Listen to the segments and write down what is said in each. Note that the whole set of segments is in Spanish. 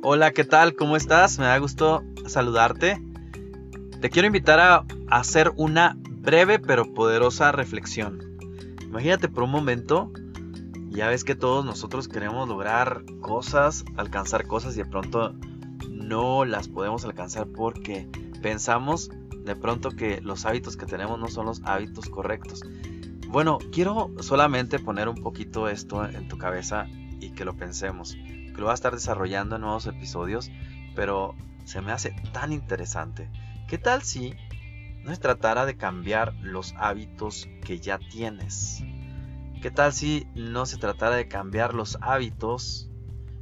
Hola, ¿qué tal? ¿Cómo estás? Me da gusto saludarte. Te quiero invitar a hacer una breve pero poderosa reflexión. Imagínate por un momento, ya ves que todos nosotros queremos lograr cosas, alcanzar cosas y de pronto no las podemos alcanzar porque pensamos de pronto que los hábitos que tenemos no son los hábitos correctos. Bueno, quiero solamente poner un poquito esto en tu cabeza y que lo pensemos lo va a estar desarrollando en nuevos episodios, pero se me hace tan interesante. ¿Qué tal si no se tratara de cambiar los hábitos que ya tienes? ¿Qué tal si no se tratara de cambiar los hábitos,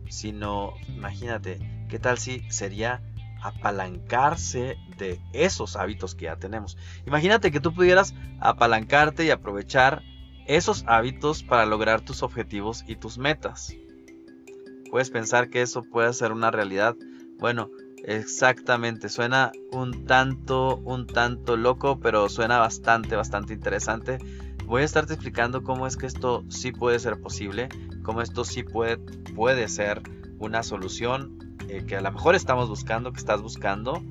sino, imagínate, qué tal si sería apalancarse de esos hábitos que ya tenemos? Imagínate que tú pudieras apalancarte y aprovechar esos hábitos para lograr tus objetivos y tus metas. ¿Puedes pensar que eso puede ser una realidad? Bueno, exactamente, suena un tanto, un tanto loco, pero suena bastante, bastante interesante. Voy a estarte explicando cómo es que esto sí puede ser posible, cómo esto sí puede, puede ser una solución eh, que a lo mejor estamos buscando, que estás buscando,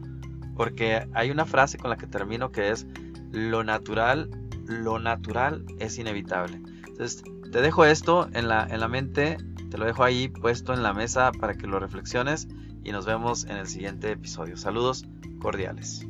porque hay una frase con la que termino que es lo natural, lo natural es inevitable. Entonces, te dejo esto en la, en la mente te lo dejo ahí puesto en la mesa para que lo reflexiones y nos vemos en el siguiente episodio. Saludos cordiales.